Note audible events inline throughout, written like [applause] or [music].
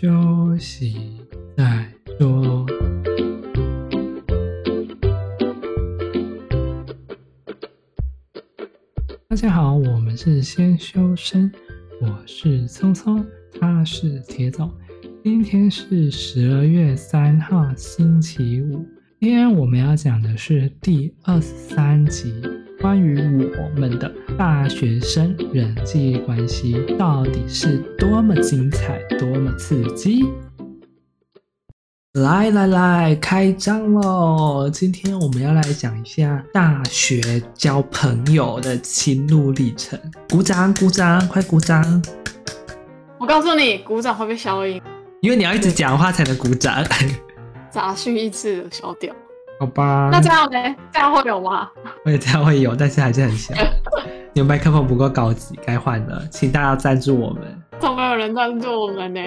休息再说。大家好，我们是先修身，我是聪聪，他是铁总。今天是十二月三号，星期五。今天我们要讲的是第二十三集，关于我们的大学生人际关系到底是多么精彩，多么刺激。来来来，开张喽！今天我们要来讲一下大学交朋友的心路历程。鼓掌，鼓掌，快鼓掌！我告诉你，鼓掌会被消音。因为你要一直讲话才能鼓掌，杂讯一次消掉，好吧？那这样呢？这样会有吗？会，这样会有，但是还是很小。[laughs] 你们麦克风不够高级，该换了，请大家赞助我们。怎么没有人赞助我们呢？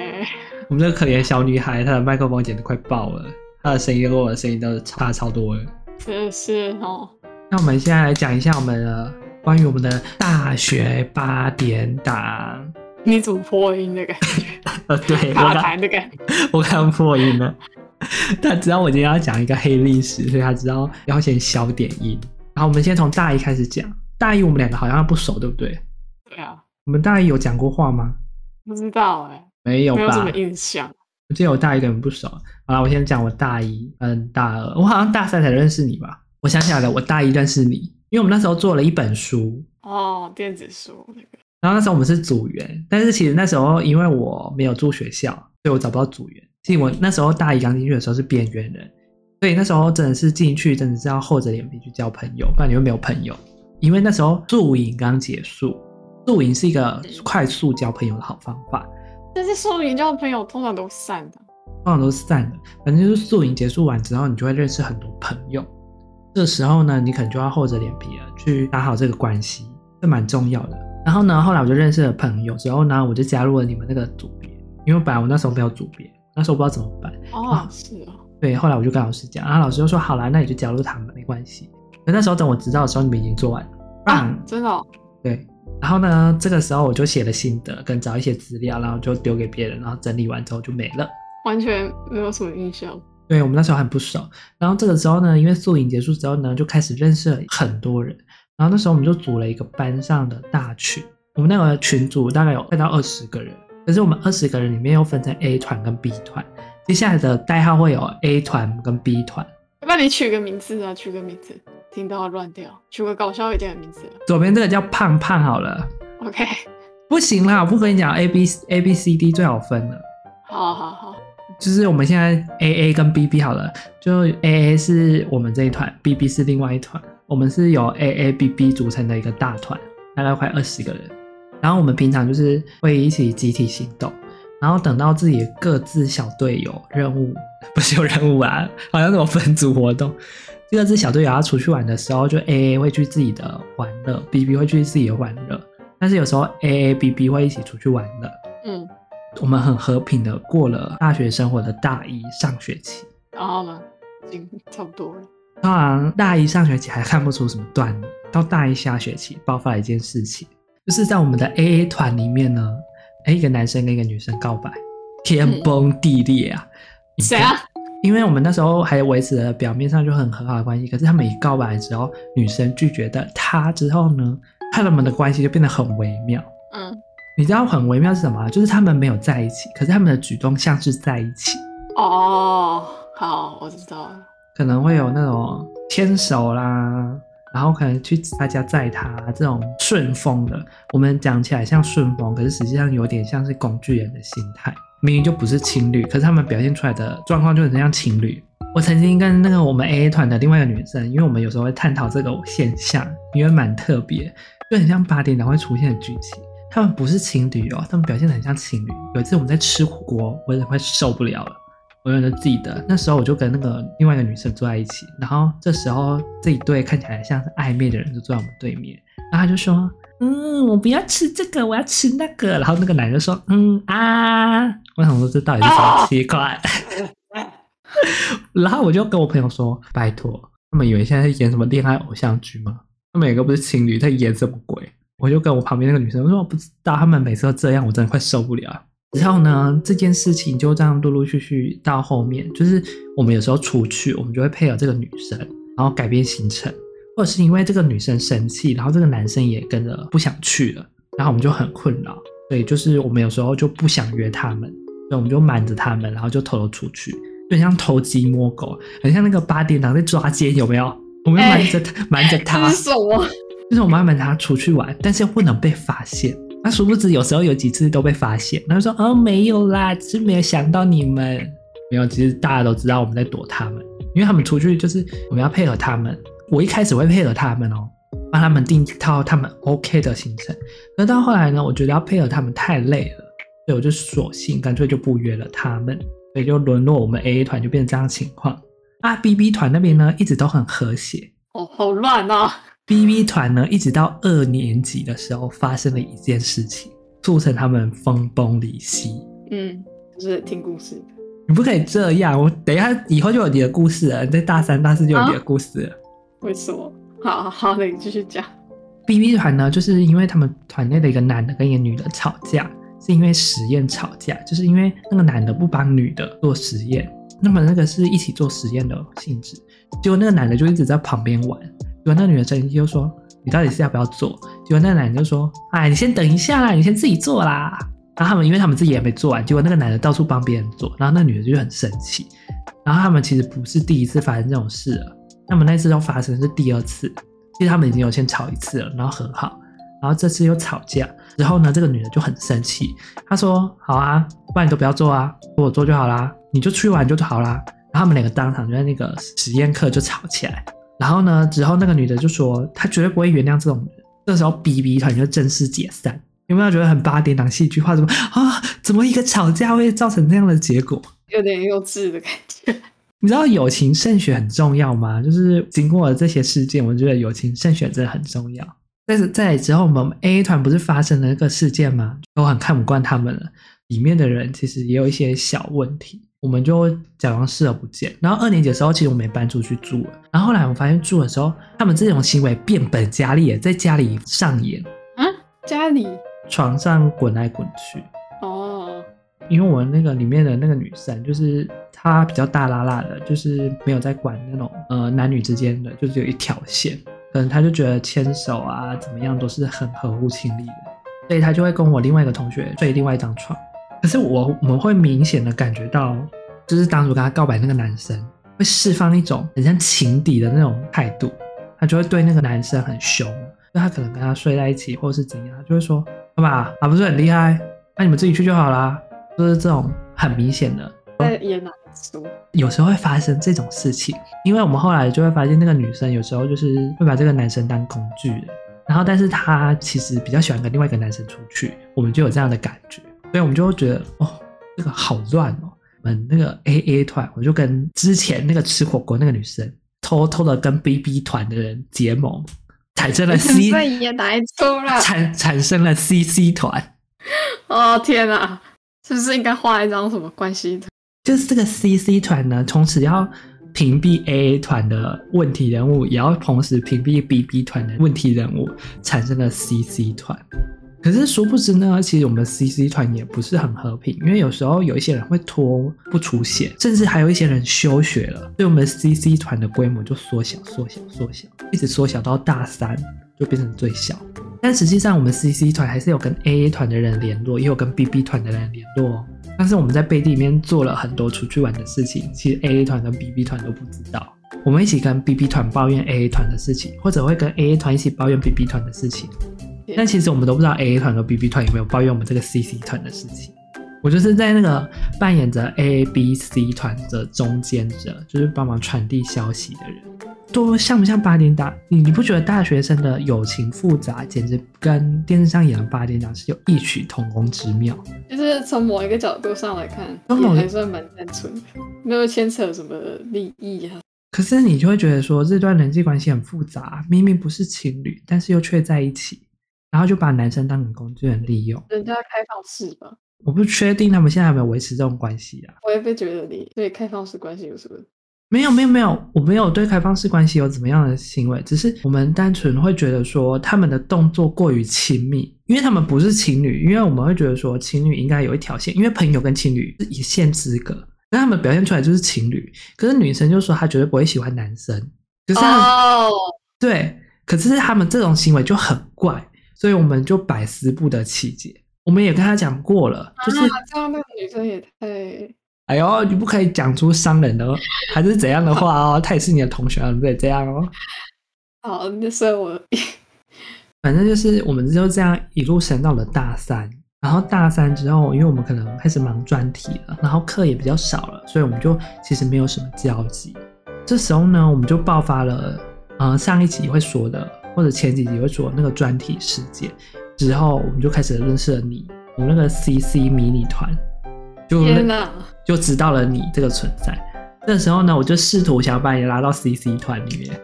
我们这个可怜的小女孩，她的麦克风简直快爆了，她的声音跟我的声音都差超多了。真是哦。那我们现在来讲一下我们的关于我们的大学八点档。你怎么破音的感觉？呃，[laughs] 对，卡痰的感觉。[laughs] 我刚破音了。[laughs] 他知道我今天要讲一个黑历史，所以他知道要先消点音。然后我们先从大一开始讲。大一我们两个好像不熟，对不对？对啊。我们大一有讲过话吗？不知道哎、欸，没有吧？没有什么印象。我记得我大一跟你不熟。好了，我先讲我大一，嗯，大二，我好像大三才认识你吧？我想起来了，我大一认识你，因为我们那时候做了一本书。哦，电子书那个。然后那时候我们是组员，但是其实那时候因为我没有住学校，所以我找不到组员。其实我那时候大一刚进去的时候是边缘人，所以那时候真的是进去真的是要厚着脸皮去交朋友，不然你会没有朋友。因为那时候宿营刚结束，宿营是一个快速交朋友的好方法。但是宿营交的朋友通常都散的，通常都是散的。反正就是宿营结束完之后，你就会认识很多朋友。这时候呢，你可能就要厚着脸皮了去打好这个关系，这蛮重要的。然后呢，后来我就认识了朋友，之后呢，我就加入了你们那个组别。因为本来我那时候没有组别，那时候我不知道怎么办。哦，是哦。对，后来我就跟老师讲，然后老师就说：“好啦，那你就加入他们，没关系。”可那时候等我知道的时候，你们已经做完了。啊，真的哦？对。然后呢，这个时候我就写了心得，跟找一些资料，然后就丢给别人，然后整理完之后就没了，完全没有什么印象。对，我们那时候很不熟。然后这个时候呢，因为宿营结束之后呢，就开始认识了很多人。然后那时候我们就组了一个班上的大群。我们那个群组大概有快到二十个人，可是我们二十个人里面又分成 A 团跟 B 团，接下来的代号会有 A 团跟 B 团。要不然你取个名字啊，取个名字，听到乱掉，取个搞笑一点的名字。左边这个叫胖胖好了。OK。不行啦，我不跟你讲 A B A B C D 最好分了。好好好，就是我们现在 A A 跟 B B 好了，就 A A 是我们这一团，B B 是另外一团，我们是由 A A B B 组成的一个大团，大概快二十个人。然后我们平常就是会一起集体行动，然后等到自己各自小队有任务，[laughs] 不是有任务啊，好像那种分组活动，各自小队友要出去玩的时候，就 A A 会去自己的玩乐，B B 会去自己的玩乐，但是有时候 A A B B 会一起出去玩乐。嗯，我们很和平的过了大学生活的大一上学期。然后呢，已经差不多了。当然，大一上学期还看不出什么端倪，到大一下学期爆发了一件事情。就是在我们的 A A 团里面呢，一个男生跟一个女生告白，天崩地裂啊！谁啊？因为我们那时候还维持了表面上就很很好的关系，可是他们一告白的时候，女生拒绝的他之后呢，他们的关系就变得很微妙。嗯，你知道很微妙是什么？就是他们没有在一起，可是他们的举动像是在一起。哦，好，我知道了，可能会有那种牵手啦。然后可能去他家载他这种顺风的，我们讲起来像顺风，可是实际上有点像是工具人的心态。明明就不是情侣，可是他们表现出来的状况就很像情侣。我曾经跟那个我们 AA 团的另外一个女生，因为我们有时候会探讨这个现象，因为蛮特别，就很像八点档会出现的剧情。他们不是情侣哦，他们表现得很像情侣。有一次我们在吃火锅，我也快受不了了。我永远都记得，那时候我就跟那个另外一个女生坐在一起，然后这时候这一对看起来像是暧昧的人就坐在我们对面，然后他就说：“嗯，我不要吃这个，我要吃那个。”然后那个男的说：“嗯啊。”我想说这到底是什么奇怪？[laughs] 然后我就跟我朋友说：“拜托，他们以为现在在演什么恋爱偶像剧吗？他们两个不是情侣，在演什么鬼？”我就跟我旁边那个女生说：“我不知道，他们每次都这样，我真的快受不了。”之后呢，这件事情就这样陆陆续续到后面，就是我们有时候出去，我们就会配合这个女生，然后改变行程，或者是因为这个女生生气，然后这个男生也跟着不想去了，然后我们就很困扰。所以就是我们有时候就不想约他们，所以我们就瞒着他们，然后就偷偷出去，就像偷鸡摸狗，很像那个八点档在抓奸，有没有？我们要瞒着他，瞒着他，是什么？就是我们要瞒着他出去玩，但是又不能被发现。那殊不知，有时候有几次都被发现。他就说：“哦，没有啦，只是没有想到你们。没有，其实大家都知道我们在躲他们，因为他们出去就是我们要配合他们。我一开始会配合他们哦，帮他们订一套他们 OK 的行程。那到后来呢，我觉得要配合他们太累了，所以我就索性干脆就不约了他们。所以就沦落我们 AA 团就变成这样情况。啊，BB 团那边呢，一直都很和谐。哦，好乱啊！B B 团呢，一直到二年级的时候，发生了一件事情，促成他们分崩离析。嗯，就是听故事。你不可以这样，我等一下以后就有你的故事了。你在大三、大四就有你的故事了。为什么？好好那，你继续讲。B B 团呢，就是因为他们团内的一个男的跟一个女的吵架，是因为实验吵架，就是因为那个男的不帮女的做实验，那么那个是一起做实验的性质，结果那个男的就一直在旁边玩。结果那女的生气就说：“你到底是要不要做？”结果那个男的就说：“哎，你先等一下啦，你先自己做啦。”然后他们因为他们自己也没做完，结果那个男的到处帮别人做，然后那女的就很生气。然后他们其实不是第一次发生这种事了，他们那次又发生是第二次。其实他们已经有先吵一次了，然后和好，然后这次又吵架。之后呢，这个女的就很生气，她说：“好啊，不然你都不要做啊，我做就好啦，你就出去玩就好啦。”然后他们两个当场就在那个实验课就吵起来。然后呢，之后那个女的就说，她绝对不会原谅这种人。这时候，BB 团就正式解散。有没有觉得很八点档戏剧化？怎么啊？怎么一个吵架会造成这样的结果？有点幼稚的感觉。你知道友情慎选很重要吗？就是经过了这些事件，我觉得友情慎选真的很重要。但是在之后，我们 AA 团不是发生了一个事件吗？都很看不惯他们了。里面的人其实也有一些小问题。我们就假装视而不见。然后二年级的时候，其实我们也搬出去住了。然后后来我发现住的时候，他们这种行为变本加厉，在家里上演。啊，家里床上滚来滚去。哦。因为我们那个里面的那个女生，就是她比较大拉拉的，就是没有在管那种呃男女之间的，就是有一条线。可能她就觉得牵手啊怎么样都是很合乎情理的，所以她就会跟我另外一个同学睡另外一张床。可是我我们会明显的感觉到，就是当初跟他告白那个男生会释放一种很像情敌的那种态度，他就会对那个男生很凶，就他可能跟他睡在一起或是怎样，就会说，爸爸，他不是很厉害，那你们自己去就好啦。就是这种很明显的在演哪出？有时候会发生这种事情，因为我们后来就会发现那个女生有时候就是会把这个男生当工具人，然后但是她其实比较喜欢跟另外一个男生出去，我们就有这样的感觉。所以我们就会觉得哦，这个好乱哦。我们那个 AA 团，我就跟之前那个吃火锅那个女生，偷偷的跟 BB 团的人结盟，产生了 C，[laughs] 也来出了，产产生了 CC 团。哦天哪，是不是应该画一张什么关系图？就是这个 CC 团呢，从此要屏蔽 AA 团的问题人物，也要同时屏蔽 BB 团的问题人物，产生了 CC 团。可是殊不知呢，其实我们的 CC 团也不是很和平，因为有时候有一些人会拖不出现，甚至还有一些人休学了，所以我们 CC 团的规模就缩小、缩小、缩小，一直缩小到大三就变成最小。但实际上，我们 CC 团还是有跟 AA 团的人联络，也有跟 BB 团的人联络。但是我们在背地里面做了很多出去玩的事情，其实 AA 团跟 BB 团都不知道。我们一起跟 BB 团抱怨 AA 团的事情，或者会跟 AA 团一起抱怨 BB 团的事情。但其实我们都不知道 AA 团和 BB 团有没有抱怨我们这个 CC 团的事情。我就是在那个扮演着 A、B、C 团的中间者，就是帮忙传递消息的人。多像不像八点档？你你不觉得大学生的友情复杂，简直跟电视上演的八点档是有异曲同工之妙？就是从某一个角度上来看，也还算蛮单纯的，没有牵扯什么利益啊。可是你就会觉得说，这段人际关系很复杂，明明不是情侣，但是又却在一起。然后就把男生当成工具人利用，人家开放式吧？我不确定他们现在有没有维持这种关系啊。我也不觉得你对开放式关系有什么？没有没有没有，我没有对开放式关系有怎么样的行为，只是我们单纯会觉得说他们的动作过于亲密，因为他们不是情侣，因为我们会觉得说情侣应该有一条线，因为朋友跟情侣是一线之隔，但他们表现出来就是情侣，可是女生就说她绝对不会喜欢男生，可是哦，oh. 对，可是他们这种行为就很怪，所以我们就百思不得其解。我们也跟他讲过了，就是这样，那个女生也太……哎呦，你不可以讲出伤人的还是怎样的话哦。[laughs] 他也是你的同学啊，不可以这样哦。好，那所以我 [laughs] 反正就是我们就这样一路升到了大三，然后大三之后，因为我们可能开始忙专题了，然后课也比较少了，所以我们就其实没有什么交集。这时候呢，我们就爆发了，呃，上一集会说的，或者前几集会说那个专题事件之后，我们就开始认识了你，我们那个 CC 迷你团。就！就知道了你这个存在。那时候呢，我就试图想把你拉到 CC 团里面，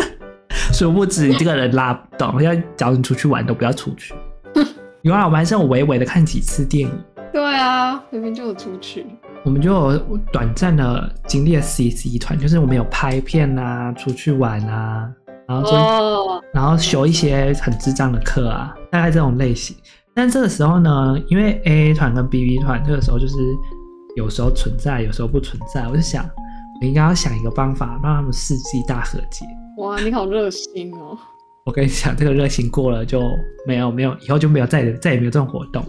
[laughs] 殊不知你这个人拉不动，要找你出去玩都不要出去。[laughs] 原来我们还是有微微的看几次电影。对啊，明明就有出去。我们就有短暂的经历了 CC 团，就是我们有拍片啊，出去玩啊，然后就、oh. 然后修一些很智障的课啊，大概这种类型。但这个时候呢，因为 A A 团跟 B B 团这个时候就是有时候存在，有时候不存在。我就想，我应该要想一个办法，让他们世纪大和解。哇，你好热心哦！[laughs] 我跟你讲，这个热情过了就没有没有，以后就没有再再也没有这种活动。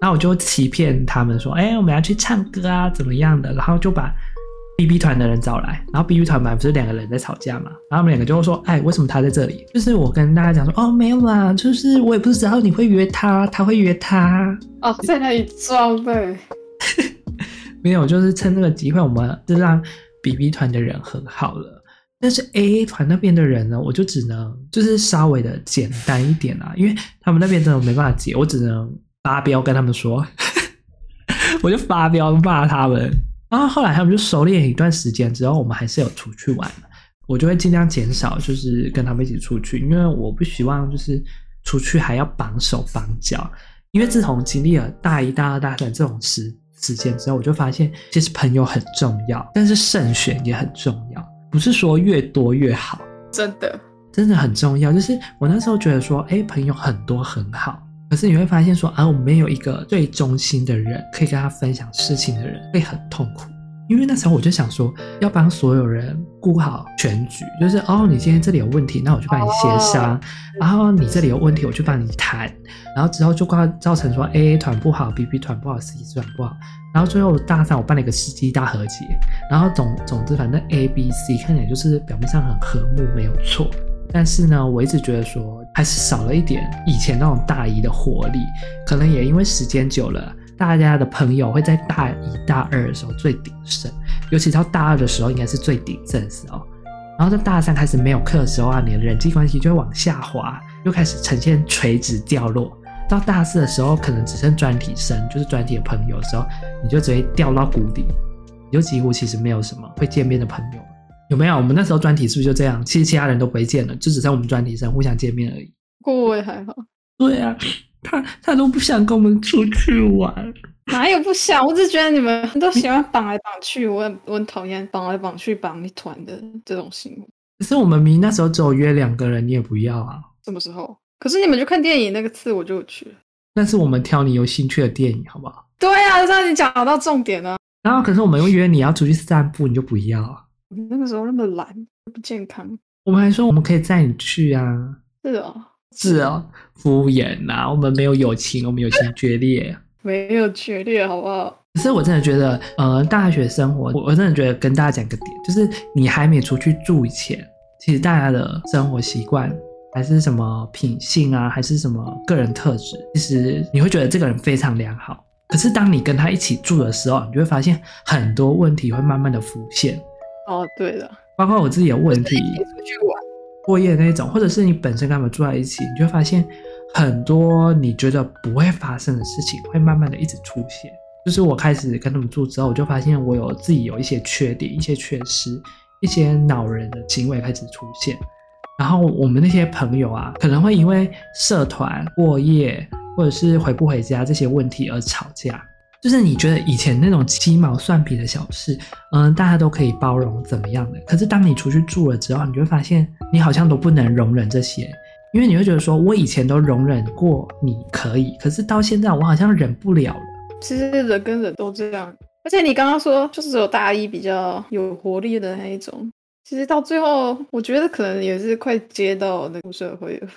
然后我就欺骗他们说，哎，我们要去唱歌啊，怎么样的？然后就把。B B 团的人找来，然后 B B 团本来不是两个人在吵架嘛，然后他们两个就会说：“哎，为什么他在这里？”就是我跟大家讲说：“哦，没有啦，就是我也不知道你会约他，他会约他哦，在那里装呗。[laughs] ”没有，就是趁这个机会，我们就让 B B 团的人和好了。但是 A A 团那边的人呢，我就只能就是稍微的简单一点啊，因为他们那边真的没办法解，我只能发飙跟他们说，[laughs] 我就发飙骂他们。然后后来他们就熟练一段时间之后，我们还是有出去玩。我就会尽量减少，就是跟他们一起出去，因为我不希望就是出去还要绑手绑脚。因为自从经历了大一、大二、大三这种时时间之后，我就发现其实朋友很重要，但是慎选也很重要，不是说越多越好。真的，真的很重要。就是我那时候觉得说，哎，朋友很多很好。可是你会发现说啊，我没有一个最忠心的人可以跟他分享事情的人，会很痛苦。因为那时候我就想说，要帮所有人顾好全局，就是哦，你今天这里有问题，那我去帮你协商；然后你这里有问题，我去帮你谈。然后之后就挂造成说 A A 团不好，B B 团不好，C 团不好。然后最后大三我办了一个世纪大和解。然后总总之，反正 A B C 看起来就是表面上很和睦，没有错。但是呢，我一直觉得说还是少了一点以前那种大一的活力，可能也因为时间久了，大家的朋友会在大一大二的时候最鼎盛，尤其到大二的时候应该是最鼎盛的时候。然后在大三开始没有课的时候啊，你的人际关系就会往下滑，又开始呈现垂直掉落。到大四的时候，可能只剩专题生，就是专题的朋友的时候，你就直接掉到谷底，你就几乎其实没有什么会见面的朋友。有没有？我们那时候专题是不是就这样？其实其他人都不会见了，就只剩我们专题生互相见面而已。不过我也还好。对啊，他他都不想跟我们出去玩。哪有不想？我只觉得你们都喜欢绑来绑去，我很我很讨厌绑来绑去绑一团的这种行为。可是我们明明那时候只有约两个人，你也不要啊？什么时候？可是你们去看电影那个次我就去。那是我们挑你有兴趣的电影，好不好？对啊，让你讲到重点了。然后可是我们又约你要出去散步，你就不要啊？那个时候那么懒，不健康。我们还说我们可以载你去啊。是哦，是哦，敷衍呐、啊。我们没有友情，我们友情决裂。没有决裂，好不好？可是我真的觉得，呃，大学生活，我我真的觉得跟大家讲个点，就是你还没出去住以前，其实大家的生活习惯，还是什么品性啊，还是什么个人特质，其实你会觉得这个人非常良好。可是当你跟他一起住的时候，你就会发现很多问题会慢慢的浮现。哦，对了，包括我自己有问题，出去玩、过夜那种，或者是你本身跟他们住在一起，你就会发现很多你觉得不会发生的事情，会慢慢的一直出现。就是我开始跟他们住之后，我就发现我有自己有一些缺点、一些缺失、一些恼人的行为开始出现。然后我们那些朋友啊，可能会因为社团过夜或者是回不回家这些问题而吵架。就是你觉得以前那种鸡毛蒜皮的小事，嗯，大家都可以包容怎么样的？可是当你出去住了之后，你就会发现你好像都不能容忍这些，因为你会觉得说，我以前都容忍过你可以，可是到现在我好像忍不了了。其实人跟人都这样，而且你刚刚说就是只有大一比较有活力的那一种，其实到最后我觉得可能也是快接到那个社会了，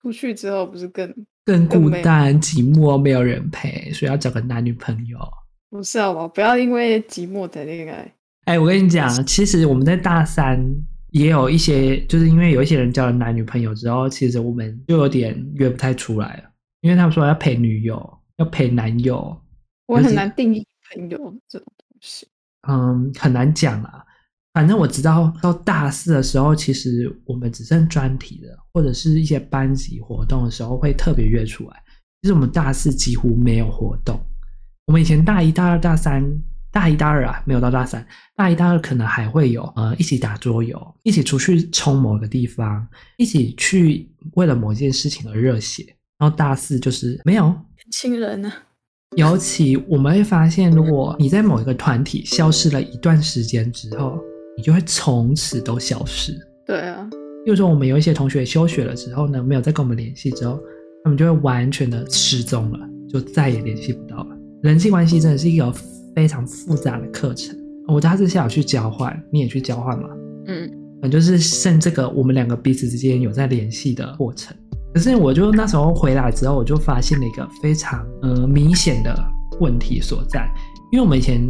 出去之后不是更。更孤单寂寞，没有人陪，所以要找个男女朋友。不是好吧？不要因为寂寞谈恋爱。哎、欸，我跟你讲，其实我们在大三也有一些，就是因为有一些人交了男女朋友之后，其实我们就有点约不太出来了，因为他们说要陪女友，要陪男友。我很难定义朋友这种东西。嗯，很难讲啊。反正我知道，到大四的时候，其实我们只剩专题的，或者是一些班级活动的时候会特别约出来。其实我们大四几乎没有活动。我们以前大一、大二、大三，大一、大二啊，没有到大三，大一、大二可能还会有，呃，一起打桌游，一起出去冲某个地方，一起去为了某件事情而热血。然后大四就是没有亲人呢。尤其我们会发现，如果你在某一个团体消失了一段时间之后，你就会从此都消失。对啊，比如说我们有一些同学休学了之后呢，没有再跟我们联系之后，他们就会完全的失踪了，就再也联系不到了。人际关系真的是一个非常复杂的课程。我大四下有去交换，你也去交换嘛？嗯，反正就是剩这个我们两个彼此之间有在联系的过程。可是我就那时候回来之后，我就发现了一个非常呃明显的问题所在，因为我们以前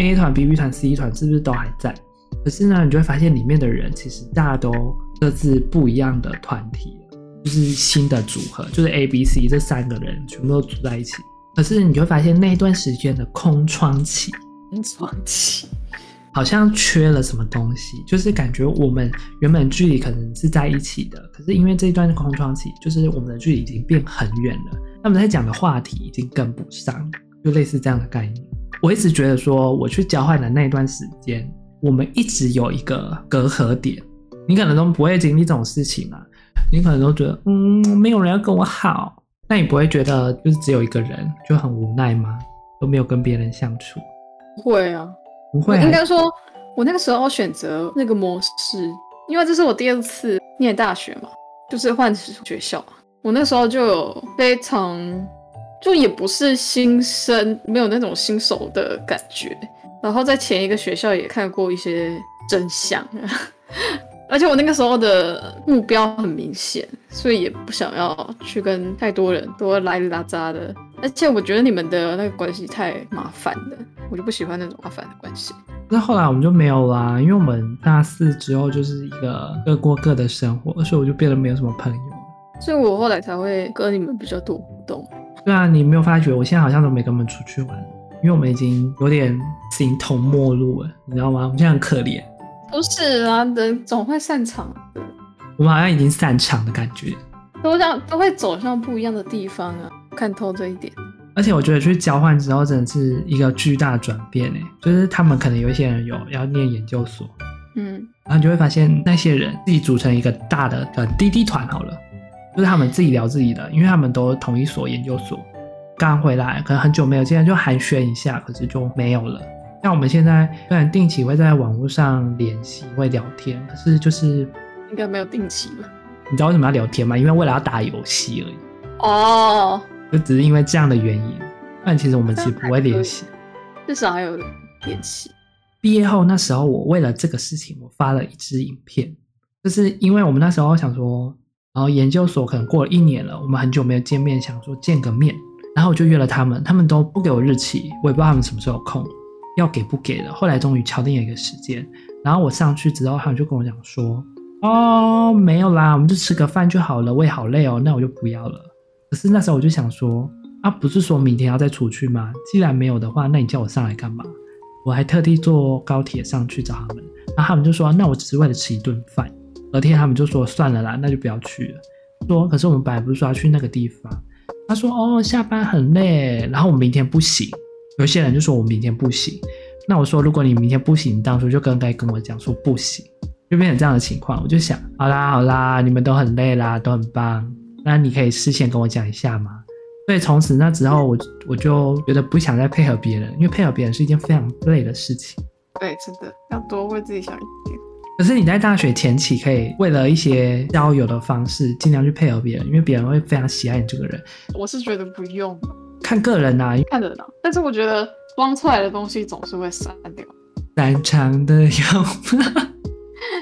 A 团、B 团、C 团是不是都还在？可是呢，你就会发现里面的人其实大家都各自不一样的团体，就是新的组合，就是 A、B、C 这三个人全部都组在一起。可是你就会发现那一段时间的空窗期，空窗期好像缺了什么东西，就是感觉我们原本距离可能是在一起的，可是因为这一段空窗期，就是我们的距离已经变很远了，他们在讲的话题已经跟不上，就类似这样的概念。我一直觉得说，我去交换的那一段时间。我们一直有一个隔阂点，你可能都不会经历这种事情嘛，你可能都觉得，嗯，没有人要跟我好，那你不会觉得就是只有一个人就很无奈吗？都没有跟别人相处？不会啊，不会。应该说，我那个时候选择那个模式，因为这是我第二次念大学嘛，就是换学校，我那时候就有非常，就也不是新生，没有那种新手的感觉。然后在前一个学校也看过一些真相，[laughs] 而且我那个时候的目标很明显，所以也不想要去跟太多人都来拉杂的。而且我觉得你们的那个关系太麻烦了，我就不喜欢那种麻烦的关系。那后来我们就没有啦，因为我们大四之后就是一个各过各的生活，所以我就变得没有什么朋友。所以我后来才会跟你们比较多互动。对啊，你没有发觉我现在好像都没跟他们出去玩？因为我们已经有点形同陌路了，你知道吗？我们现在很可怜。不是啊，人总会散场的。我们好像已经散场的感觉。都这都会走向不一样的地方啊，看透这一点。而且我觉得去交换之后，真的是一个巨大转变诶。就是他们可能有一些人有要念研究所，嗯，然后你就会发现那些人自己组成一个大的呃滴滴团好了，就是他们自己聊自己的，因为他们都同一所研究所。刚回来，可能很久没有见，就寒暄一下，可是就没有了。像我们现在虽然定期会在网络上联系，会聊天，可是就是应该没有定期吧？你知道为什么要聊天吗？因为为了要打游戏而已。哦，就只是因为这样的原因。但其实我们其实不会联系，至少还有联系。毕业后那时候，我为了这个事情，我发了一支影片，就是因为我们那时候想说，然后研究所可能过了一年了，我们很久没有见面，想说见个面。然后我就约了他们，他们都不给我日期，我也不知道他们什么时候有空，要给不给的。后来终于敲定了一个时间，然后我上去之后，他们就跟我讲说：“哦，没有啦，我们就吃个饭就好了，我也好累哦，那我就不要了。”可是那时候我就想说：“啊，不是说明天要再出去吗？既然没有的话，那你叫我上来干嘛？”我还特地坐高铁上去找他们，然后他们就说：“那我只是为了吃一顿饭。”隔天他们就说：“算了啦，那就不要去了。”说：“可是我们本来不是说要去那个地方。”他说：“哦，下班很累，然后我明天不行。有些人就说我明天不行。那我说，如果你明天不行，你当初就更该跟我讲说不行，就变成这样的情况。我就想，好啦好啦，你们都很累啦，都很棒。那你可以事先跟我讲一下吗？所以从此那之后我，我我就觉得不想再配合别人，因为配合别人是一件非常累的事情。对，真的要多为自己想一点。可是你在大学前期可以为了一些交友的方式，尽量去配合别人，因为别人会非常喜爱你这个人。我是觉得不用，看个人啊，看人啊。但是我觉得装出来的东西总是会散掉。散场的有吗？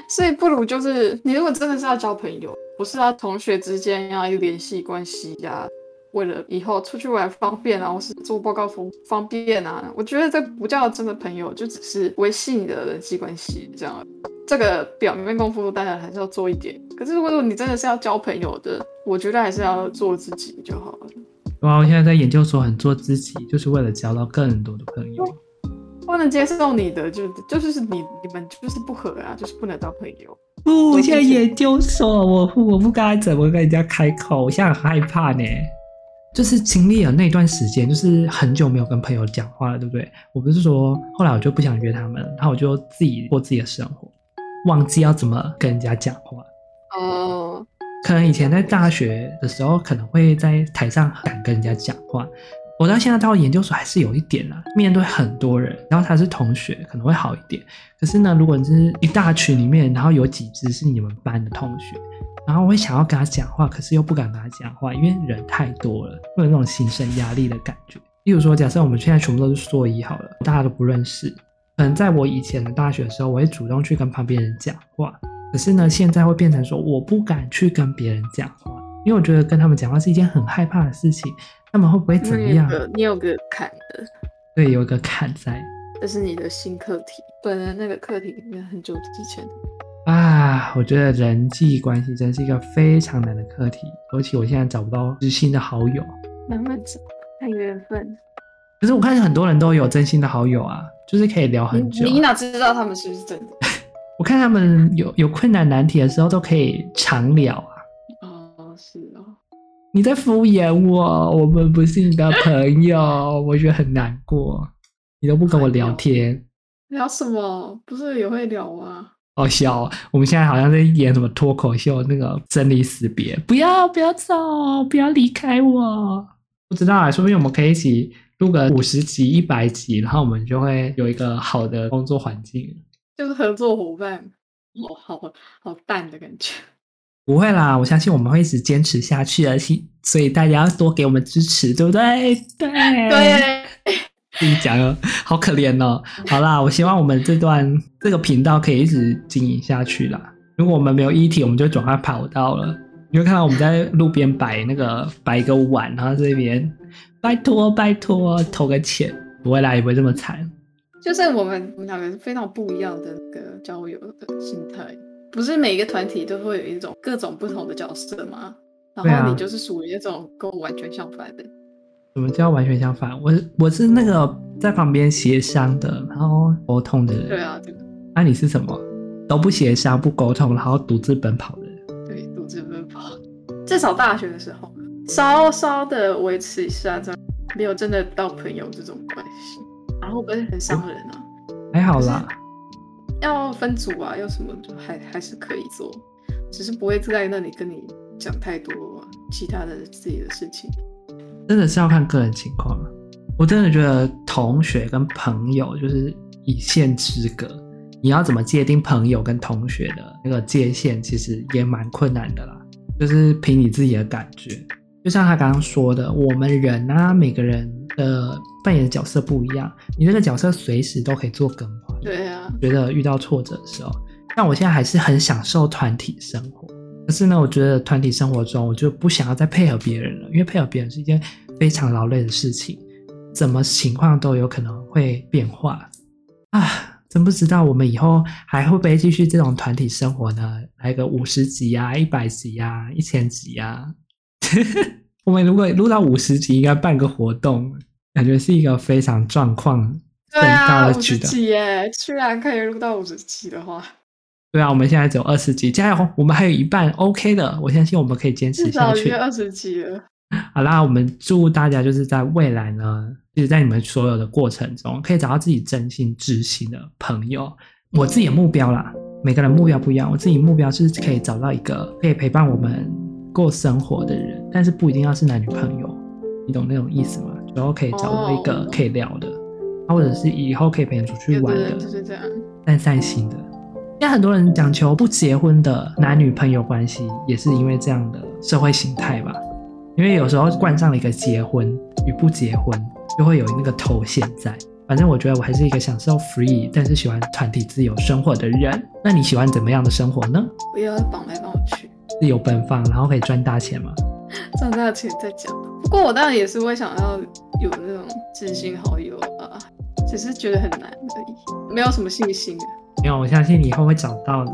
所以不如就是你如果真的是要交朋友，不是要同学之间要有联系关系呀、啊，为了以后出去玩方便啊，或是做报告方方便啊，我觉得这不叫真的朋友，就只是维系你的人际关系这样。这个表面功夫当然还是要做一点，可是如果你真的是要交朋友的，我觉得还是要做自己就好了。哇，我现在在研究所很做自己，就是为了交到更多的朋友。不能接受你的，就就是你你们就是不合啊，就是不能当朋友。不，我现在研究所，我我不该怎么跟人家开口，我现在很害怕呢。就是经历了那段时间，就是很久没有跟朋友讲话了，对不对？我不是说后来我就不想约他们，然后我就自己过自己的生活，忘记要怎么跟人家讲话。哦，可能以前在大学的时候，可能会在台上敢跟人家讲话。我到现在到研究所还是有一点啦，面对很多人，然后他是同学，可能会好一点。可是呢，如果你是一大群里面，然后有几只是你们班的同学，然后我会想要跟他讲话，可是又不敢跟他讲话，因为人太多了，会有那种心生压力的感觉。例如说，假设我们现在全部都是硕一好了，大家都不认识，可能在我以前的大学的时候，我会主动去跟旁边人讲话，可是呢，现在会变成说我不敢去跟别人讲话，因为我觉得跟他们讲话是一件很害怕的事情。他们会不会怎么样？你有个坎的，对，有一个坎在。这是你的新课题，本来那个课题应该很久之前。啊，我觉得人际关系真是一个非常难的课题，而且我现在找不到知心的好友。慢慢找，看缘分。可是我看很多人都有真心的好友啊，就是可以聊很久啊。你，你哪知道他们是不是真的？[laughs] 我看他们有有困难难题的时候都可以常聊啊。哦，是哦。你在敷衍我，我们不是你的朋友，[laughs] 我觉得很难过。你都不跟我聊天，聊什么？不是也会聊吗？好笑，我们现在好像在演什么脱口秀，那个真离死别，不要不要走，不要离开我。不知道啊，说不定我们可以一起录个五十集、一百集，然后我们就会有一个好的工作环境，就是合作伙伴。哦，好好淡的感觉。[laughs] 不会啦，我相信我们会一直坚持下去的，所以大家要多给我们支持，对不对？对对，自己讲了，好可怜哦。好啦，我希望我们这段这个频道可以一直经营下去啦。如果我们没有议题，我们就转换跑道了。你会看到我们在路边摆那个摆一个碗，然后这边拜托拜托投个钱，不会啦，也不会这么惨。就是我们我们两个是非常不一样的那个交友的心态。不是每一个团体都会有一种各种不同的角色吗？然后你就是属于那种跟我完全相反的。什么叫完全相反？我我是那个在旁边协商的，然后沟通的人。对啊，对。那、啊、你是什么？都不协商、不沟通，然后独自奔跑的人。对，独自奔跑。至少大学的时候，稍稍的维持一下，这样没有真的到朋友这种关系，然后不是很伤人啊。还好啦。要分组啊，要什么还还是可以做，只是不会在那里跟你讲太多其他的自己的事情。真的是要看个人情况。我真的觉得同学跟朋友就是一线之隔，你要怎么界定朋友跟同学的那个界限，其实也蛮困难的啦。就是凭你自己的感觉，就像他刚刚说的，我们人啊，每个人的扮演的角色不一样，你这个角色随时都可以做更换。对啊，觉得遇到挫折的时候，但我现在还是很享受团体生活。可是呢，我觉得团体生活中，我就不想要再配合别人了，因为配合别人是一件非常劳累的事情，怎么情况都有可能会变化啊！真不知道我们以后还会不会继续这种团体生活呢？来个五十集啊，一百集啊，一千集啊！[laughs] 我们如果录到五十集，应该办个活动，感觉是一个非常状况。对啊，五十集耶！居然可以录到五十集的话，对啊，我们现在只有二十集，加油！我们还有一半 OK 的，我相信我们可以坚持下去。至少二十集了。好啦，我们祝大家就是在未来呢，就是在你们所有的过程中，可以找到自己真心知心的朋友。我自己的目标啦，每个人目标不一样，我自己目标是可以找到一个可以陪伴我们过生活的人，但是不一定要是男女朋友。你懂那种意思吗？然后可以找到一个可以聊的，或者是以后可以陪你出去玩的，就是这样，散散心的。现在很多人讲求不结婚的男女朋友关系，也是因为这样的社会形态吧？因为有时候冠上了一个结婚与不结婚，就会有那个头衔在。反正我觉得我还是一个享受 free，但是喜欢团体自由生活的人。那你喜欢怎么样的生活呢？不要绑来绑去，自由奔放，然后可以赚大钱吗？[laughs] 赚大钱再讲。不过我当然也是会想要有那种知心好友啊，只是觉得很难而已，没有什么信心。没有，我相信你以后会找到的，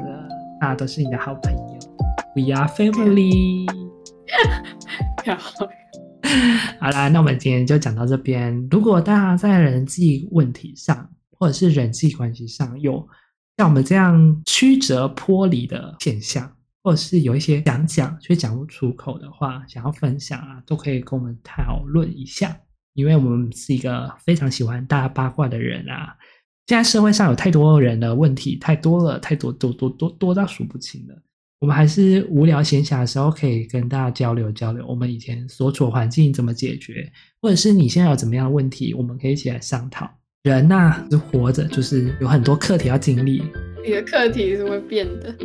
大家都是你的好朋友。We are family。[laughs] 好啦，那我们今天就讲到这边。如果大家在人际问题上，或者是人际关系上有像我们这样曲折剥离的现象，或者是有一些想讲却讲不出口的话，想要分享啊，都可以跟我们讨论一下。因为我们是一个非常喜欢大八卦的人啊。现在社会上有太多人的问题，太多了，太多多多多多到数不清了。我们还是无聊闲暇的时候，可以跟大家交流交流。我们以前所处环境怎么解决，或者是你现在有怎么样的问题，我们可以一起来商讨。人呐、啊，就活着，就是有很多课题要经历。你的课题是会变的。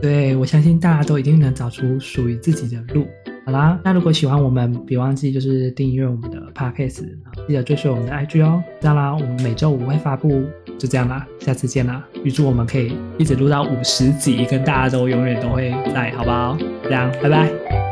对，我相信大家都一定能找出属于自己的路。好啦，那如果喜欢我们，别忘记就是订阅我们的 podcast，记得追随我们的 IG 哦。这样啦，我们每周五会发布，就这样啦，下次见啦。预祝我们可以一直录到五十集，跟大家都永远都会在，好不好？这样，拜拜。